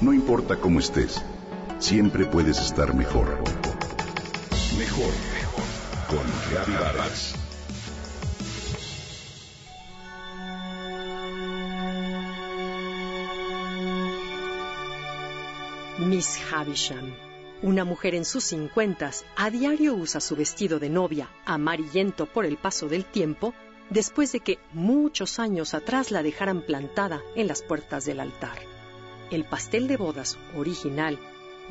No importa cómo estés, siempre puedes estar mejor. Mejor, mejor. Con Vargas. Miss Havisham. Una mujer en sus cincuentas a diario usa su vestido de novia, amarillento por el paso del tiempo, después de que muchos años atrás la dejaran plantada en las puertas del altar. El pastel de bodas original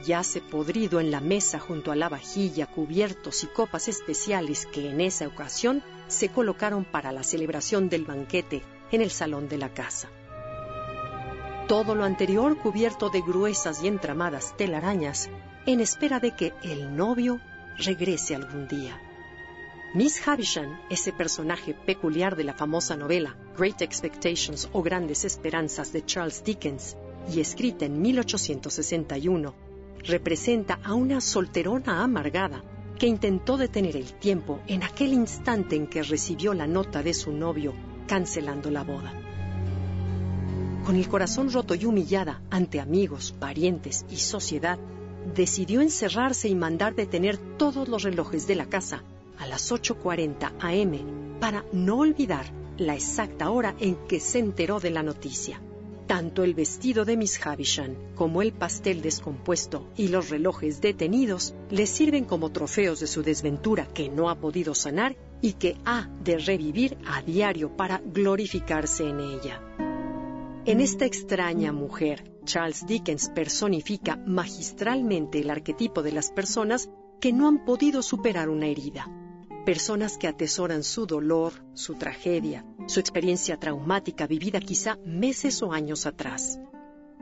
yace podrido en la mesa junto a la vajilla, cubiertos y copas especiales que en esa ocasión se colocaron para la celebración del banquete en el salón de la casa. Todo lo anterior cubierto de gruesas y entramadas telarañas en espera de que el novio regrese algún día. Miss Havisham, ese personaje peculiar de la famosa novela Great Expectations o Grandes Esperanzas de Charles Dickens, y escrita en 1861, representa a una solterona amargada que intentó detener el tiempo en aquel instante en que recibió la nota de su novio cancelando la boda. Con el corazón roto y humillada ante amigos, parientes y sociedad, decidió encerrarse y mandar detener todos los relojes de la casa a las 8.40 am para no olvidar la exacta hora en que se enteró de la noticia. Tanto el vestido de Miss Havisham como el pastel descompuesto y los relojes detenidos le sirven como trofeos de su desventura que no ha podido sanar y que ha de revivir a diario para glorificarse en ella. En esta extraña mujer, Charles Dickens personifica magistralmente el arquetipo de las personas que no han podido superar una herida. Personas que atesoran su dolor, su tragedia, su experiencia traumática vivida quizá meses o años atrás.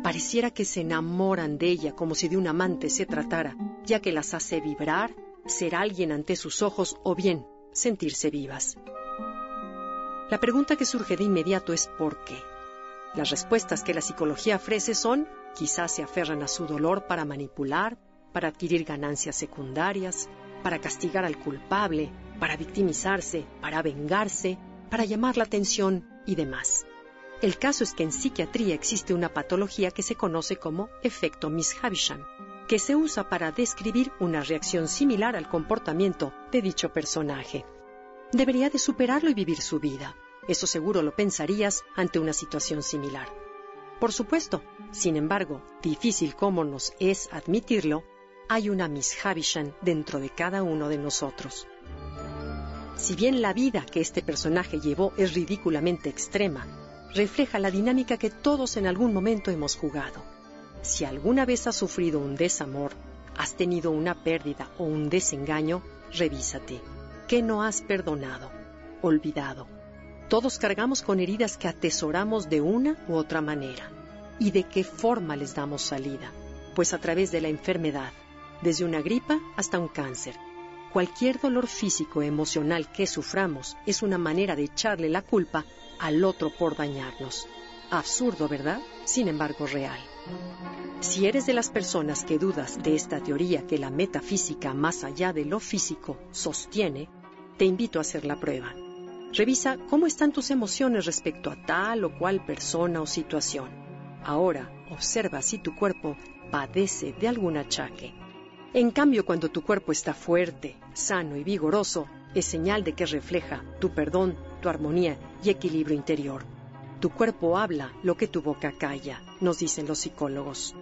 Pareciera que se enamoran de ella como si de un amante se tratara, ya que las hace vibrar, ser alguien ante sus ojos o bien sentirse vivas. La pregunta que surge de inmediato es ¿por qué? Las respuestas que la psicología ofrece son, quizás se aferran a su dolor para manipular, para adquirir ganancias secundarias, para castigar al culpable, para victimizarse, para vengarse, para llamar la atención y demás. El caso es que en psiquiatría existe una patología que se conoce como efecto Miss Havisham, que se usa para describir una reacción similar al comportamiento de dicho personaje. Debería de superarlo y vivir su vida. Eso seguro lo pensarías ante una situación similar. Por supuesto, sin embargo, difícil como nos es admitirlo, hay una Miss Havisham dentro de cada uno de nosotros. Si bien la vida que este personaje llevó es ridículamente extrema, refleja la dinámica que todos en algún momento hemos jugado. Si alguna vez has sufrido un desamor, has tenido una pérdida o un desengaño, revísate. ¿Qué no has perdonado? Olvidado todos cargamos con heridas que atesoramos de una u otra manera. ¿Y de qué forma les damos salida? Pues a través de la enfermedad, desde una gripa hasta un cáncer. Cualquier dolor físico o emocional que suframos es una manera de echarle la culpa al otro por dañarnos. Absurdo, ¿verdad? Sin embargo, real. Si eres de las personas que dudas de esta teoría que la metafísica más allá de lo físico sostiene, te invito a hacer la prueba. Revisa cómo están tus emociones respecto a tal o cual persona o situación. Ahora, observa si tu cuerpo padece de algún achaque. En cambio, cuando tu cuerpo está fuerte, sano y vigoroso, es señal de que refleja tu perdón, tu armonía y equilibrio interior. Tu cuerpo habla lo que tu boca calla, nos dicen los psicólogos.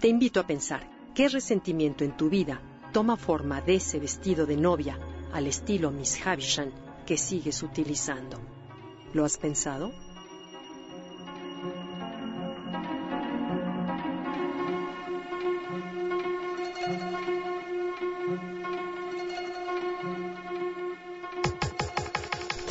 Te invito a pensar qué resentimiento en tu vida toma forma de ese vestido de novia al estilo Miss Havisham que sigues utilizando. ¿Lo has pensado?